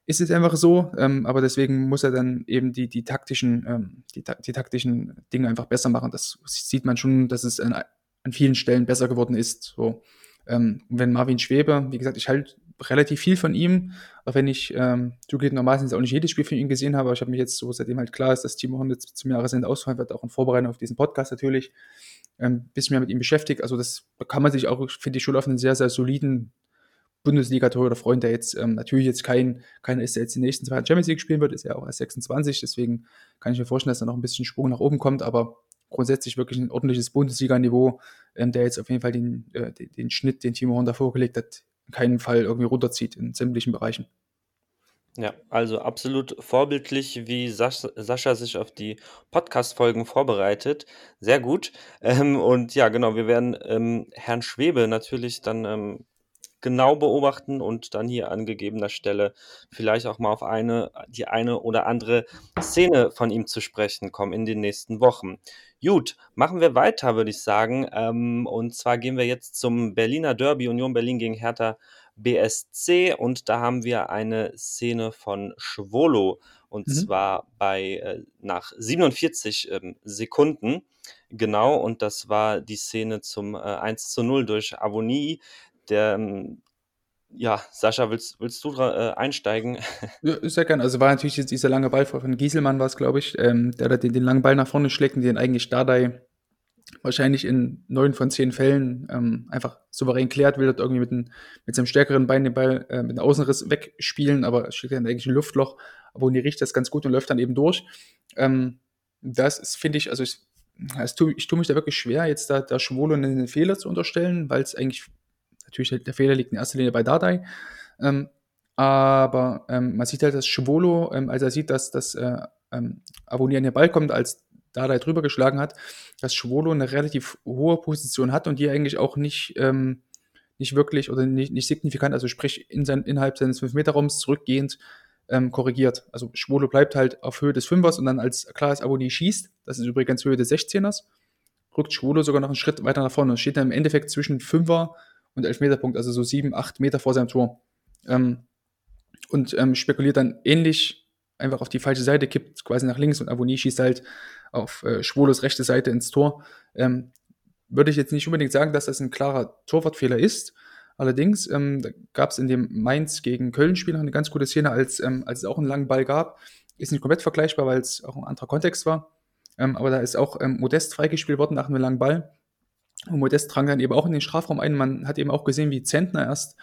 ist es einfach so, ähm, aber deswegen muss er dann eben die, die taktischen, ähm, die, die, taktischen Dinge einfach besser machen. Das sieht man schon, dass es an, an vielen Stellen besser geworden ist. So. Ähm, wenn Marvin Schwebe, wie gesagt, ich halte relativ viel von ihm, auch wenn ich ähm, zugegebenermaßen auch nicht jedes Spiel von ihm gesehen habe, aber ich habe mich jetzt so, seitdem halt klar ist, dass Timo Horn jetzt zum Jahresende ausfallen wird, auch in Vorbereitung auf diesen Podcast natürlich, ähm, bisschen mehr mit ihm beschäftigt. Also das kann man sich auch, finde ich, schon auf einen sehr, sehr soliden Bundesliga-Tor oder Freund, der jetzt ähm, natürlich jetzt kein, keiner ist, der jetzt die nächsten zwei Champions League spielen wird, ist ja auch erst 26, deswegen kann ich mir vorstellen, dass da noch ein bisschen Sprung nach oben kommt, aber grundsätzlich wirklich ein ordentliches Bundesliga-Niveau, ähm, der jetzt auf jeden Fall den, äh, den, den, Schnitt, den Timo Horn da vorgelegt hat, in keinem Fall irgendwie runterzieht in sämtlichen Bereichen. Ja, also absolut vorbildlich, wie Sas Sascha sich auf die Podcast-Folgen vorbereitet. Sehr gut. Ähm, und ja, genau, wir werden ähm, Herrn Schwebe natürlich dann ähm, genau beobachten und dann hier an gegebener Stelle vielleicht auch mal auf eine, die eine oder andere Szene von ihm zu sprechen kommen in den nächsten Wochen. Gut, machen wir weiter, würde ich sagen. Ähm, und zwar gehen wir jetzt zum Berliner Derby Union Berlin gegen Hertha BSC und da haben wir eine Szene von Schwolo und mhm. zwar bei äh, nach 47 ähm, Sekunden. Genau, und das war die Szene zum äh, 1 zu 0 durch Avonie, der, ähm, ja, Sascha, willst, willst du äh, einsteigen? Ja, sehr gerne. Also war natürlich jetzt dieser lange Ball von Gieselmann, war es, glaube ich, ähm, der da den, den, langen Ball nach vorne schlägt und den eigentlich Dardai wahrscheinlich in neun von zehn Fällen ähm, einfach souverän klärt, will dort irgendwie mit, ein, mit seinem stärkeren Bein den Ball äh, mit einem Außenriss wegspielen, aber schlägt dann eigentlich ein Luftloch, aber Uni riecht das ganz gut und läuft dann eben durch. Ähm, das finde ich, also ich, ich tue mich da wirklich schwer, jetzt da, da Schwolo einen Fehler zu unterstellen, weil es eigentlich Natürlich, der Fehler liegt in erster Linie bei Dardai. Ähm, aber ähm, man sieht halt, dass Schwolo, ähm, als er sieht, dass das äh, ähm, Abonnier an den Ball kommt, als Dardai drüber geschlagen hat, dass Schwolo eine relativ hohe Position hat und die eigentlich auch nicht, ähm, nicht wirklich oder nicht, nicht signifikant, also sprich in sein, innerhalb seines 5-Meter-Raums zurückgehend ähm, korrigiert. Also Schwolo bleibt halt auf Höhe des Fünfers und dann als klar ist, Abonnier schießt, das ist übrigens Höhe des 16ers, rückt Schwolo sogar noch einen Schritt weiter nach vorne und steht dann im Endeffekt zwischen Fünfer und Elfmeterpunkt, also so sieben, acht Meter vor seinem Tor. Ähm, und ähm, spekuliert dann ähnlich einfach auf die falsche Seite, kippt quasi nach links und Avoni schießt halt auf äh, Schwolos rechte Seite ins Tor. Ähm, würde ich jetzt nicht unbedingt sagen, dass das ein klarer Torwartfehler ist. Allerdings ähm, gab es in dem Mainz gegen Köln-Spiel noch eine ganz gute Szene, als, ähm, als es auch einen langen Ball gab. Ist nicht komplett vergleichbar, weil es auch ein anderer Kontext war. Ähm, aber da ist auch ähm, Modest freigespielt worden nach einem langen Ball. Und Modest drang dann eben auch in den Strafraum ein. Man hat eben auch gesehen, wie Zentner erst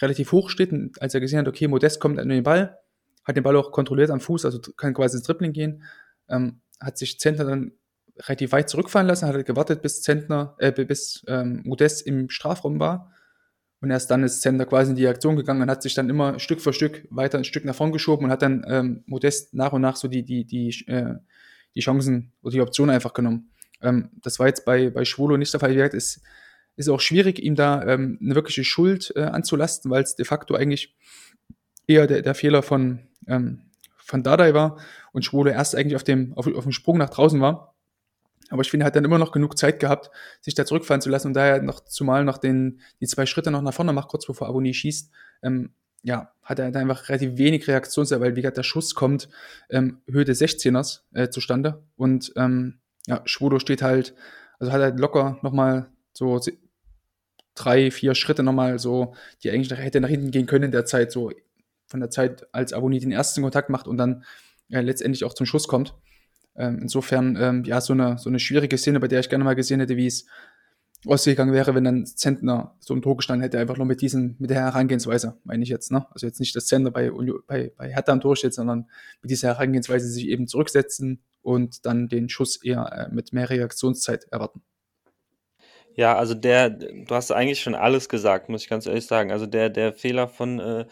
relativ hoch steht, und als er gesehen hat, okay, Modest kommt an den Ball, hat den Ball auch kontrolliert am Fuß, also kann quasi ins Dribbling gehen, ähm, hat sich Zentner dann relativ weit zurückfallen lassen, hat gewartet, bis Zentner, äh, bis ähm, Modest im Strafraum war. Und erst dann ist Zentner quasi in die Aktion gegangen und hat sich dann immer Stück für Stück weiter ein Stück nach vorn geschoben und hat dann ähm, Modest nach und nach so die, die, die, äh, die Chancen oder die Option einfach genommen. Ähm, das war jetzt bei, bei Schwolo nicht der Fall. Wie gesagt, ist, ist auch schwierig, ihm da ähm, eine wirkliche Schuld äh, anzulasten, weil es de facto eigentlich eher der, der Fehler von, ähm, von Dardai war und Schwolo erst eigentlich auf dem, auf, auf dem Sprung nach draußen war. Aber ich finde, er hat dann immer noch genug Zeit gehabt, sich da zurückfallen zu lassen und daher noch zumal noch den, die zwei Schritte noch nach vorne macht, kurz bevor Aboni schießt, ähm, ja, hat er einfach relativ wenig Reaktionszeit, weil wie gesagt, der Schuss kommt ähm, Höhe des 16ers äh, zustande und ähm, ja, Schwodo steht halt, also hat halt locker nochmal so drei, vier Schritte nochmal so, die eigentlich hätte nach hinten gehen können in der Zeit, so von der Zeit, als Aboni den ersten Kontakt macht und dann ja, letztendlich auch zum Schuss kommt. Ähm, insofern, ähm, ja, so eine, so eine schwierige Szene, bei der ich gerne mal gesehen hätte, wie es ausgegangen wäre, wenn dann Zentner so im Tor gestanden hätte, einfach nur mit diesen, mit der Herangehensweise, meine ich jetzt, ne? Also jetzt nicht, dass Zentner bei, bei, bei Hertha am Tor steht, sondern mit dieser Herangehensweise sich eben zurücksetzen und dann den Schuss eher äh, mit mehr Reaktionszeit erwarten. Ja, also der, du hast eigentlich schon alles gesagt, muss ich ganz ehrlich sagen. Also der, der Fehler von, äh,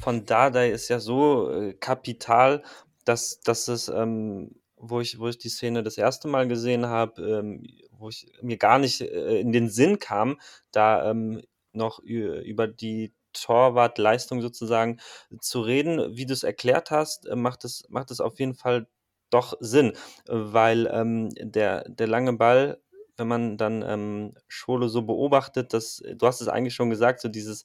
von Dardai ist ja so äh, kapital, dass, dass es, ähm, wo ich, wo ich die Szene das erste Mal gesehen habe, ähm, wo ich mir gar nicht äh, in den Sinn kam, da ähm, noch über die Torwartleistung sozusagen zu reden. Wie du es erklärt hast, äh, macht es, macht auf jeden Fall doch Sinn, weil ähm, der, der lange Ball, wenn man dann ähm, Schwolo so beobachtet, dass, du hast es eigentlich schon gesagt, so dieses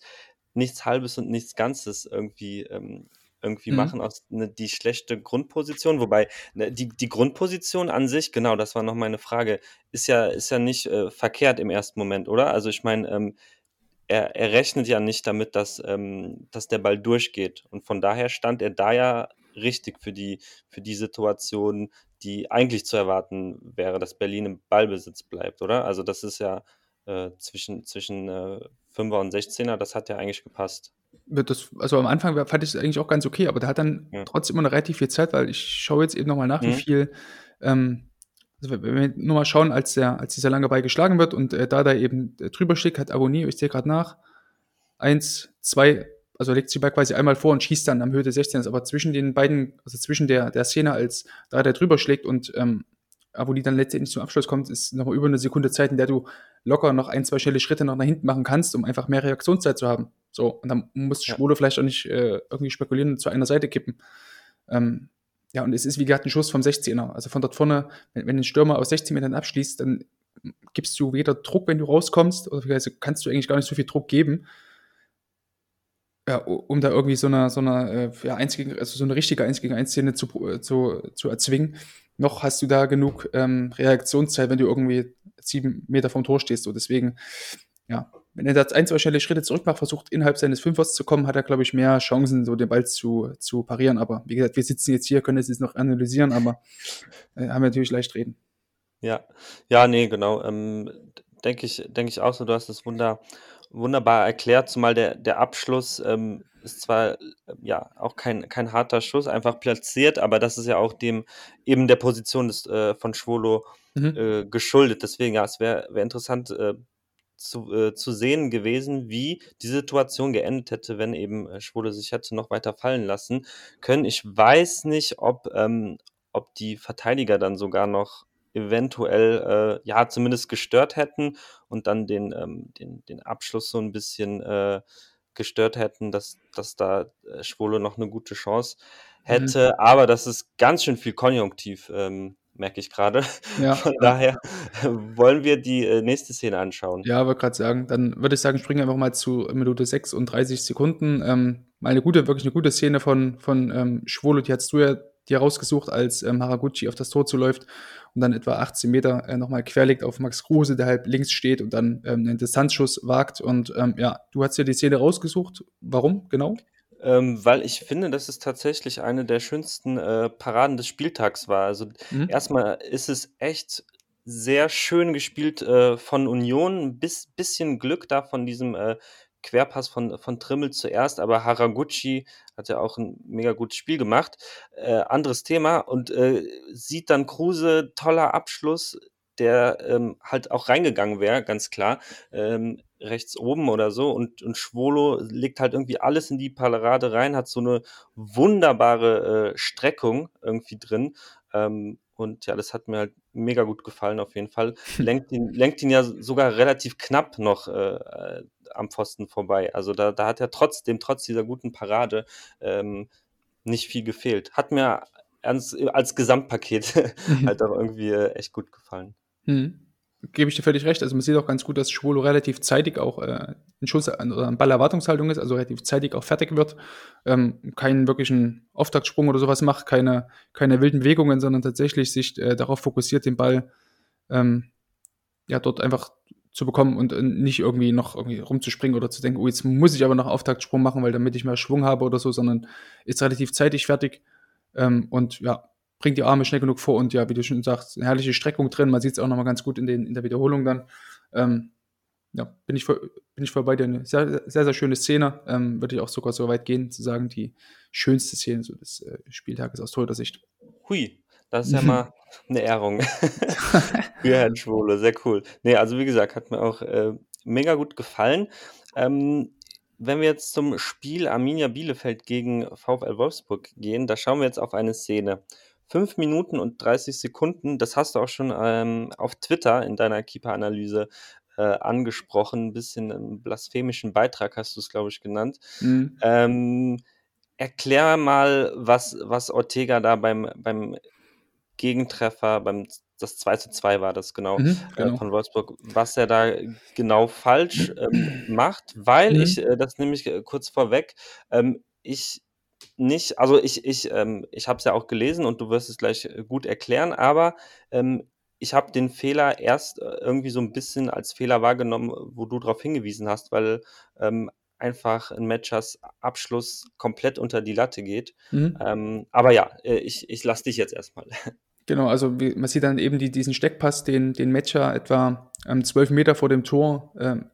nichts Halbes und nichts Ganzes irgendwie ähm, irgendwie Mhm. machen aus ne, die schlechte Grundposition. Wobei ne, die, die Grundposition an sich, genau, das war noch meine Frage, ist ja, ist ja nicht äh, verkehrt im ersten Moment, oder? Also ich meine, ähm, er, er rechnet ja nicht damit, dass, ähm, dass der Ball durchgeht. Und von daher stand er da ja richtig für die, für die Situation, die eigentlich zu erwarten wäre, dass Berlin im Ballbesitz bleibt, oder? Also das ist ja äh, zwischen, zwischen äh, 5er und 16er, das hat ja eigentlich gepasst. Das, also am Anfang fand ich es eigentlich auch ganz okay, aber der hat dann Ja. trotzdem immer noch relativ viel Zeit, weil ich schaue jetzt eben nochmal nach, wie Mhm. viel, ähm, also wenn wir nur mal schauen, als, der, als dieser lange Ball geschlagen wird und äh, da da eben äh, drüber schlägt, hat Aboni, ich sehe gerade nach, eins, zwei, also legt sich Ball quasi einmal vor und schießt dann am Höhe des 16. Aber zwischen den beiden, also zwischen der, der Szene, als da der drüber schlägt und ähm, Aboni dann letztendlich zum Abschluss kommt, ist nochmal über eine Sekunde Zeit, in der du locker noch ein, zwei schnelle Schritte noch nach hinten machen kannst, um einfach mehr Reaktionszeit zu haben. So, und dann muss Ja. Schwule vielleicht auch nicht äh, irgendwie spekulieren und zu einer Seite kippen. Ähm, ja, und es ist wie gesagt ein Schuss vom 16er. Also von dort vorne, wenn, wenn ein Stürmer aus 16 Metern abschließt, dann gibst du weder Druck, wenn du rauskommst, oder also kannst du eigentlich gar nicht so viel Druck geben. Ja, um da irgendwie so eine, so eine, äh, ja, eins gegen, also so eine richtige 1 gegen 1 Szene zu, äh, zu, zu erzwingen. Noch hast du da genug ähm, Reaktionszeit, wenn du irgendwie sieben Meter vom Tor stehst. So deswegen, ja, wenn er da ein, zwei schnelle Schritte zurück macht, versucht innerhalb seines Fünfers zu kommen, hat er, glaube ich, mehr Chancen, so den Ball zu, zu parieren. Aber wie gesagt, wir sitzen jetzt hier, können es jetzt noch analysieren, aber äh, haben natürlich leicht reden. Ja, ja, nee, genau. Ähm, denke ich, denke ich auch so. Du hast es wunder, wunderbar erklärt, zumal der, der Abschluss ähm, ist zwar ja auch kein, kein harter Schuss, einfach platziert, aber das ist ja auch dem eben der Position des, äh, von Schwolo Mhm. äh, geschuldet. Deswegen, ja, es wäre wär interessant äh, zu, äh, zu sehen gewesen, wie die Situation geendet hätte, wenn eben äh, Schwolo sich hätte noch weiter fallen lassen können. Ich weiß nicht, ob, ähm, ob die Verteidiger dann sogar noch eventuell, äh, ja, zumindest gestört hätten und dann den, ähm, den, den Abschluss so ein bisschen äh, gestört hätten, dass, dass da äh, Schwolo noch eine gute Chance hätte. Mhm. Aber das ist ganz schön viel Konjunktiv, ähm, merke ich gerade. Ja, Von daher wollen wir die äh, nächste Szene anschauen. Ja, wollte gerade sagen, dann würde ich sagen, springen wir einfach mal zu Minute 36 Sekunden. Ähm, mal eine gute, wirklich eine gute Szene von, von ähm, Schwolo, die hast du ja dir rausgesucht, als ähm, Haraguchi auf das Tor zuläuft und dann etwa 18 Meter äh, nochmal querlegt auf Max Kruse, der halb links steht und dann ähm, einen Distanzschuss wagt. Und ähm, ja, du hast dir die Szene rausgesucht. Warum genau? Ähm, weil ich finde, dass es tatsächlich eine der schönsten äh, Paraden des Spieltags war. Also Mhm. erstmal ist es echt sehr schön gespielt äh, von Union, ein bis, bisschen Glück da von diesem äh, Querpass von, von Trimmel zuerst, aber Haraguchi hat ja auch ein mega gutes Spiel gemacht. Äh, anderes Thema und äh, sieht dann Kruse, toller Abschluss, der ähm, halt auch reingegangen wäre, ganz klar, ähm, rechts oben oder so. Und, und Schwolo legt halt irgendwie alles in die Parade rein, hat so eine wunderbare äh, Streckung irgendwie drin. Ähm, und ja, das hat mir halt mega gut gefallen auf jeden Fall. Lenkt ihn, lenkt ihn ja sogar relativ knapp noch äh, am Pfosten vorbei. Also da, da hat er trotzdem, trotz dieser guten Parade, ähm, nicht viel gefehlt. Hat mir als, als Gesamtpaket halt auch irgendwie äh, echt gut gefallen. Mhm. Gebe ich dir völlig recht. Also man sieht auch ganz gut, dass Schwolo relativ zeitig auch äh, ein Schuss oder ein Ballerwartungshaltung ist, also relativ zeitig auch fertig wird, ähm, keinen wirklichen Auftaktsprung oder sowas macht, keine, keine wilden Bewegungen, sondern tatsächlich sich äh, darauf fokussiert, den Ball ähm, ja dort einfach zu bekommen und äh, nicht irgendwie noch irgendwie rumzuspringen oder zu denken, oh, jetzt muss ich aber noch Auftaktsprung machen, weil damit ich mehr Schwung habe oder so, sondern ist relativ zeitig fertig ähm, und ja, bringt die Arme schnell genug vor und ja, wie du schon sagst, eine herrliche Streckung drin. Man sieht es auch nochmal ganz gut in, den, in der Wiederholung dann. Ähm, ja, bin ich, voll, bin ich voll bei dir. Eine sehr, sehr, sehr schöne Szene. Ähm, Würde ich auch sogar so weit gehen, zu sagen, die schönste Szene so des äh, Spieltages aus Torhüter Sicht. Hui, das ist ja mal eine Ehrung. Für Herrn Schwole, sehr cool. Nee, also wie gesagt, hat mir auch äh, mega gut gefallen. Ähm, wenn wir jetzt zum Spiel Arminia Bielefeld gegen VfL Wolfsburg gehen, da schauen wir jetzt auf eine Szene. 5 Minuten und 30 Sekunden, das hast du auch schon ähm, auf Twitter in deiner Keeper-Analyse äh, angesprochen, ein bisschen im blasphemischen Beitrag hast du es, glaube ich, genannt. Mhm. Ähm, erklär mal, was, was Ortega da beim, beim Gegentreffer, beim das 2 zu 2 war das genau, mhm, äh, genau. Äh, von Wolfsburg, was er da genau falsch ähm, macht, weil mhm. ich, äh, das nehme ich äh, kurz vorweg, ähm, ich nicht, also ich, ich, ähm, ich habe es ja auch gelesen und du wirst es gleich äh, gut erklären, aber ähm, ich habe den Fehler erst irgendwie so ein bisschen als Fehler wahrgenommen, wo du darauf hingewiesen hast, weil ähm, einfach ein Matchers Abschluss komplett unter die Latte geht. Mhm. Ähm, aber ja, ich, ich lasse dich jetzt erstmal. Genau, also wie, man sieht dann eben die, diesen Steckpass, den, den Matcher etwa ähm, 12 Meter vor dem Tor, ähm,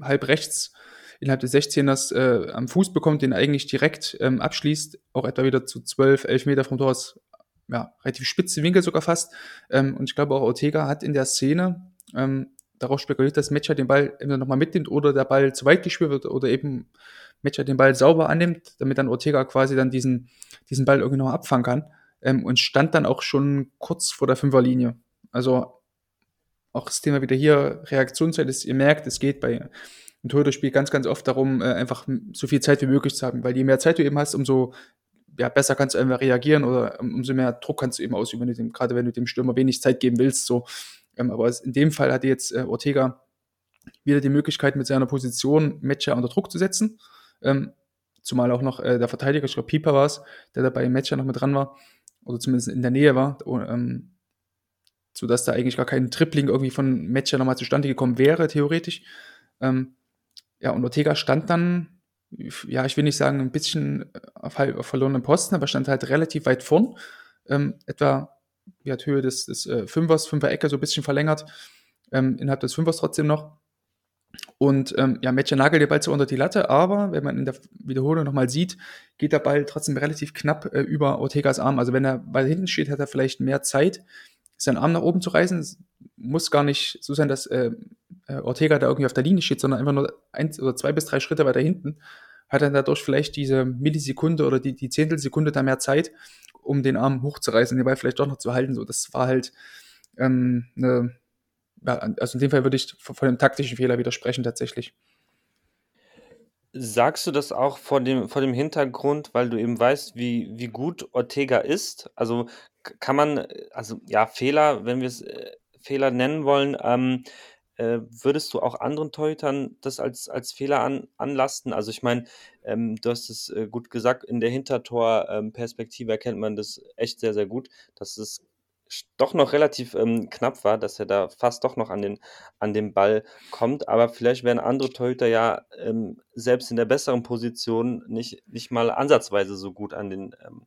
halb rechts, innerhalb des 16ers äh, am Fuß bekommt, den eigentlich direkt ähm, abschließt, auch etwa wieder zu 12, 11 Meter vom Tor ist ja, relativ spitze Winkel sogar fast. Ähm, und ich glaube auch Ortega hat in der Szene ähm, darauf spekuliert, dass Matcher den Ball entweder nochmal mitnimmt oder der Ball zu weit gespielt wird oder eben Matcher den Ball sauber annimmt, damit dann Ortega quasi dann diesen, diesen Ball irgendwie noch abfangen kann ähm, und stand dann auch schon kurz vor der Fünferlinie. Also auch das Thema wieder hier, Reaktionszeit ist, ihr merkt, es geht bei einem Torhüter-Spiel ganz, ganz oft darum, äh, einfach so viel Zeit wie möglich zu haben, weil je mehr Zeit du eben hast, umso ja, besser kannst du einfach reagieren oder umso mehr Druck kannst du eben ausüben, wenn dem, gerade wenn du dem Stürmer wenig Zeit geben willst. So. Ähm, aber in dem Fall hatte jetzt äh, Ortega wieder die Möglichkeit, mit seiner Position Matcher unter Druck zu setzen. Ähm, zumal auch noch äh, der Verteidiger, ich glaube Pieper war es, der dabei im Matcher noch mit dran war, oder zumindest in der Nähe war, ähm, sodass da eigentlich gar kein Tripling irgendwie von Matcher nochmal zustande gekommen wäre, theoretisch. Ähm, ja, und Ortega stand dann, ja, ich will nicht sagen, ein bisschen auf, auf verlorenen Posten, aber stand halt relativ weit vorn, ähm, etwa ja, Höhe des, des äh, Fünfers, Fünfer-Ecke so ein bisschen verlängert, ähm, innerhalb des Fünfers trotzdem noch. Und ähm, ja, Matcher nagelt den Ball so unter die Latte, aber wenn man in der Wiederholung nochmal sieht, geht der Ball trotzdem relativ knapp äh, über Ortegas Arm. Also wenn er bei hinten steht, hat er vielleicht mehr Zeit, seinen Arm nach oben zu reißen. Es muss gar nicht so sein, dass äh, äh, Ortega da irgendwie auf der Linie steht, sondern einfach nur eins oder zwei bis drei Schritte weiter hinten. Hat er dadurch vielleicht diese Millisekunde oder die, die Zehntelsekunde da mehr Zeit, um den Arm hochzureißen, den Ball vielleicht doch noch zu halten. So, das war halt ähm, eine also in dem Fall würde ich von dem taktischen Fehler widersprechen tatsächlich. Sagst du das auch vor dem, vor dem Hintergrund, weil du eben weißt, wie, wie gut Ortega ist? Also kann man, also ja, Fehler, wenn wir es äh, Fehler nennen wollen, ähm, äh, würdest du auch anderen Torhütern das als, als Fehler an, anlasten? Also ich meine, ähm, du hast es äh, gut gesagt, in der Hintertor-Perspektive ähm, erkennt man das echt sehr, sehr gut, dass es doch noch relativ ähm, knapp war, dass er da fast doch noch an den, an den Ball kommt. Aber vielleicht wären andere Torhüter ja ähm, selbst in der besseren Position nicht, nicht mal ansatzweise so gut an den, ähm,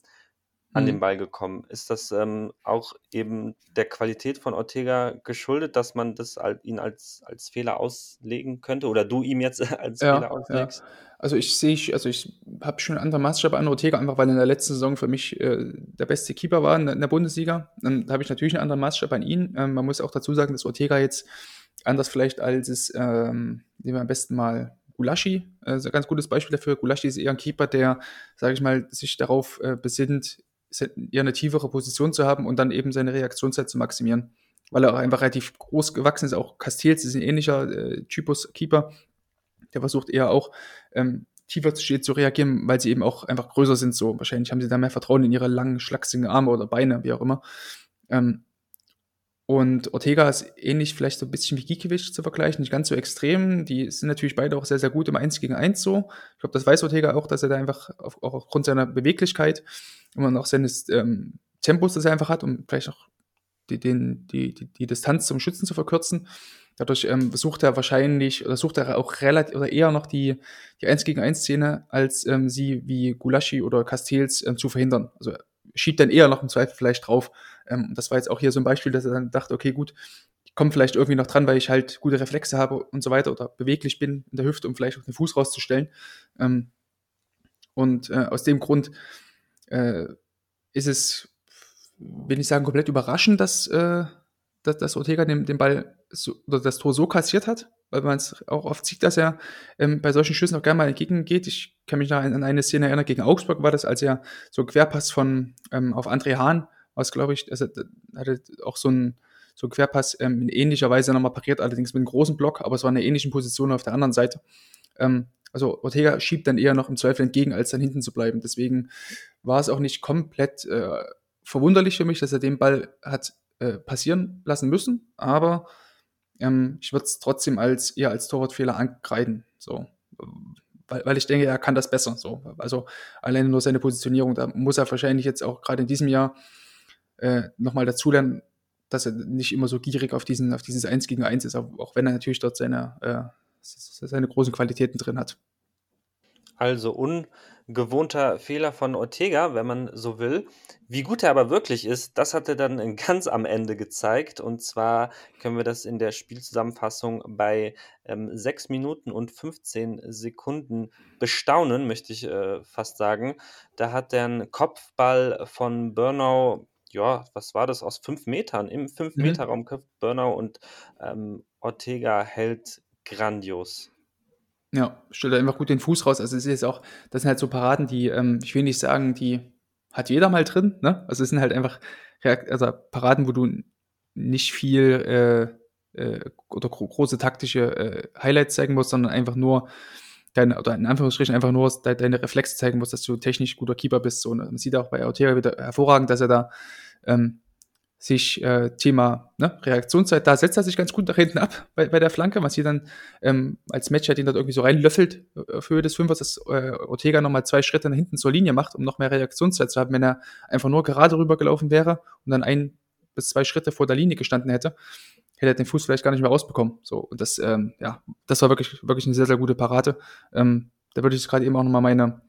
an den mhm. Ball gekommen. Ist das ähm, auch eben der Qualität von Ortega geschuldet, dass man das ihn als, als Fehler auslegen könnte oder du ihm jetzt als ja, Fehler auslegst? Ja. Also ich sehe, also ich habe schon einen anderen Maßstab an Ortega, einfach weil er in der letzten Saison für mich äh, der beste Keeper war in der, in der Bundesliga. Dann habe ich natürlich einen anderen Maßstab an ihn. Ähm, man muss auch dazu sagen, dass Ortega jetzt anders vielleicht als es, ähm, nehmen wir am besten mal Gulaschi, äh, ist ein ganz gutes Beispiel dafür. Gulaschi ist eher ein Keeper, der, sage ich mal, sich darauf äh, besinnt, eher eine tiefere Position zu haben und dann eben seine Reaktionszeit zu maximieren. Weil er auch einfach relativ groß gewachsen ist. Auch Castells ist ein ähnlicher äh, Typus Keeper. Der versucht eher auch ähm, tiefer zu reagieren, weil sie eben auch einfach größer sind. So wahrscheinlich haben sie da mehr Vertrauen in ihre langen, schlachsigen Arme oder Beine, wie auch immer. Ähm, und Ortega ist ähnlich vielleicht so ein bisschen wie Gikiewicz zu vergleichen, nicht ganz so extrem. Die sind natürlich beide auch sehr, sehr gut im 1 gegen 1 so. Ich glaube, das weiß Ortega auch, dass er da einfach auf, auch aufgrund seiner Beweglichkeit und auch seines ähm, Tempos, das er einfach hat, um vielleicht auch die, den, die, die, die Distanz zum Schützen zu verkürzen. Dadurch ähm, sucht er wahrscheinlich oder sucht er auch relativ oder eher noch die, die 1 gegen 1 Szene, als ähm, sie wie Gulaschi oder Castells ähm, zu verhindern. Also schiebt dann eher noch im Zweifel vielleicht drauf. Ähm, das war jetzt auch hier so ein Beispiel, dass er dann dachte, okay, gut, ich komme vielleicht irgendwie noch dran, weil ich halt gute Reflexe habe und so weiter oder beweglich bin in der Hüfte, um vielleicht auch den Fuß rauszustellen. Ähm, und äh, aus dem Grund äh, ist es, will ich sagen, komplett überraschend, dass, äh, dass, dass Ortega den, den Ball so, oder das Tor so kassiert hat, weil man es auch oft sieht, dass er ähm, bei solchen Schüssen auch gerne mal entgegengeht. Ich kann mich da an, an eine Szene erinnern, gegen Augsburg war das, als er so Querpass von ähm, auf André Hahn, was glaube ich, also hatte auch so ein so Querpass ähm, in ähnlicher Weise nochmal pariert, allerdings mit einem großen Block, aber es war eine ähnliche Position auf der anderen Seite. Ähm, also Ortega schiebt dann eher noch im Zweifel entgegen, als dann hinten zu bleiben. Deswegen war es auch nicht komplett äh, verwunderlich für mich, dass er den Ball hat äh, passieren lassen müssen, aber ähm, ich würde es trotzdem als eher als Torwartfehler ankreiden. So. Weil, weil ich denke, er kann das besser. So. Also alleine nur seine Positionierung, da muss er wahrscheinlich jetzt auch gerade in diesem Jahr äh, nochmal dazulernen, dass er nicht immer so gierig auf, diesen, auf dieses 1 gegen 1 ist, auch wenn er natürlich dort seine, äh, seine großen Qualitäten drin hat. Also ungewohnter Fehler von Ortega, wenn man so will. Wie gut er aber wirklich ist, das hat er dann ganz am Ende gezeigt. Und zwar können wir das in der Spielzusammenfassung bei ähm, 6 Minuten und 15 Sekunden bestaunen, möchte ich äh, fast sagen. Da hat er einen Kopfball von Burnau, ja, was war das, aus 5 Metern, im 5-Meter-Raum mhm. köpft Burnau und ähm, Ortega hält grandios. Ja, stellt einfach gut den Fuß raus. Also es ist jetzt auch, das sind halt so Paraden, die, ähm, ich will nicht sagen, die hat jeder mal drin, ne? Also es sind halt einfach also Paraden, wo du nicht viel äh, äh, oder gro große taktische äh, Highlights zeigen musst, sondern einfach nur deine, oder in Anführungsstrichen einfach nur de deine Reflexe zeigen musst, dass du technisch guter Keeper bist. So, und man sieht auch bei Autera wieder hervorragend, dass er da ähm, sich äh, Thema ne, Reaktionszeit, da setzt er sich ganz gut nach hinten ab bei, bei der Flanke, was hier dann ähm, als Matcher den dort irgendwie so reinlöffelt äh, auf Höhe des Fünfers, dass äh, Ortega nochmal zwei Schritte nach hinten zur Linie macht, um noch mehr Reaktionszeit zu haben. Wenn er einfach nur gerade rübergelaufen wäre und dann ein bis zwei Schritte vor der Linie gestanden hätte, hätte er den Fuß vielleicht gar nicht mehr rausbekommen. So, und das, ähm, ja, das war wirklich, wirklich eine sehr, sehr gute Parade. Ähm, da würde ich gerade eben auch nochmal meine,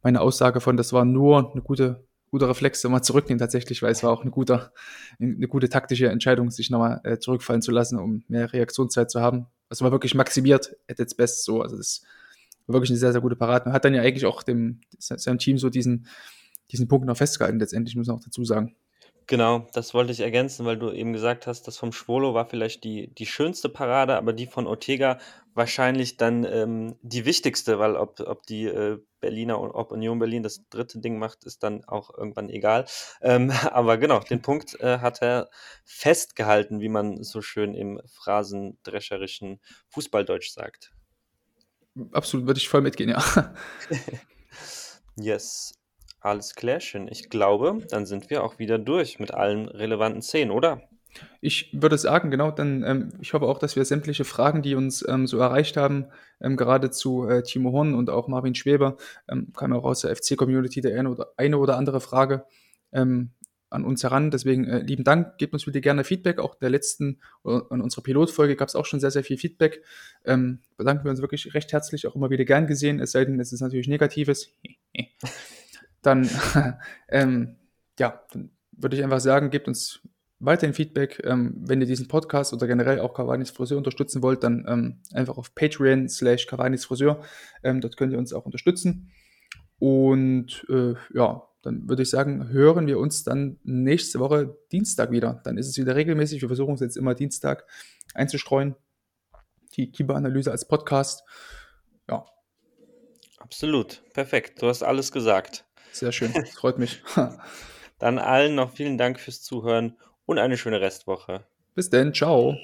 meine Aussage von, das war nur eine gute guter Reflex, mal zurücknehmen tatsächlich, weil es war auch eine gute, eine gute taktische Entscheidung, sich nochmal äh, zurückfallen zu lassen, um mehr Reaktionszeit zu haben. Das war wirklich maximiert at its best so. Also das war wirklich eine sehr, sehr gute Parade. Hat dann ja eigentlich auch dem, seinem Team so diesen, diesen Punkt noch festgehalten, letztendlich, muss man auch dazu sagen. Genau, das wollte ich ergänzen, weil du eben gesagt hast, das vom Schwolo war vielleicht die, die schönste Parade, aber die von Ortega wahrscheinlich dann ähm, die wichtigste, weil ob, ob die äh, Berliner und ob Union Berlin das dritte Ding macht, ist dann auch irgendwann egal. Ähm, aber genau, den Punkt äh, hat er festgehalten, wie man so schön im phrasendrescherischen Fußballdeutsch sagt. Absolut, würde ich voll mitgehen, ja. yes. Alles klärchen. Ich glaube, dann sind wir auch wieder durch mit allen relevanten Szenen, oder? Ich würde sagen, genau, dann ähm, ich hoffe auch, dass wir sämtliche Fragen, die uns ähm, so erreicht haben, ähm, gerade zu äh, Timo Horn und auch Marvin Schweber, ähm, kam auch aus der FC-Community der eine oder, eine oder andere Frage ähm, an uns heran. Deswegen äh, lieben Dank, gebt uns bitte gerne Feedback. Auch der letzten, oder an unserer Pilotfolge gab es auch schon sehr, sehr viel Feedback. Ähm, bedanken wir uns wirklich recht herzlich, auch immer wieder gern gesehen, es sei denn, es ist natürlich Negatives. dann, ähm, ja, dann würde ich einfach sagen, gebt uns weiterhin Feedback. Ähm, wenn ihr diesen Podcast oder generell auch Cavani's Friseur unterstützen wollt, dann ähm, einfach auf Patreon slash Cavani's Friseur. Ähm, dort könnt ihr uns auch unterstützen. Und äh, ja, dann würde ich sagen, hören wir uns dann nächste Woche Dienstag wieder. Dann ist es wieder regelmäßig. Wir versuchen es jetzt immer Dienstag einzustreuen. Die Kiba-Analyse als Podcast. Ja. Absolut. Perfekt. Du hast alles gesagt. Sehr schön. Freut mich. Dann allen noch vielen Dank fürs Zuhören und eine schöne Restwoche. Bis denn. Ciao.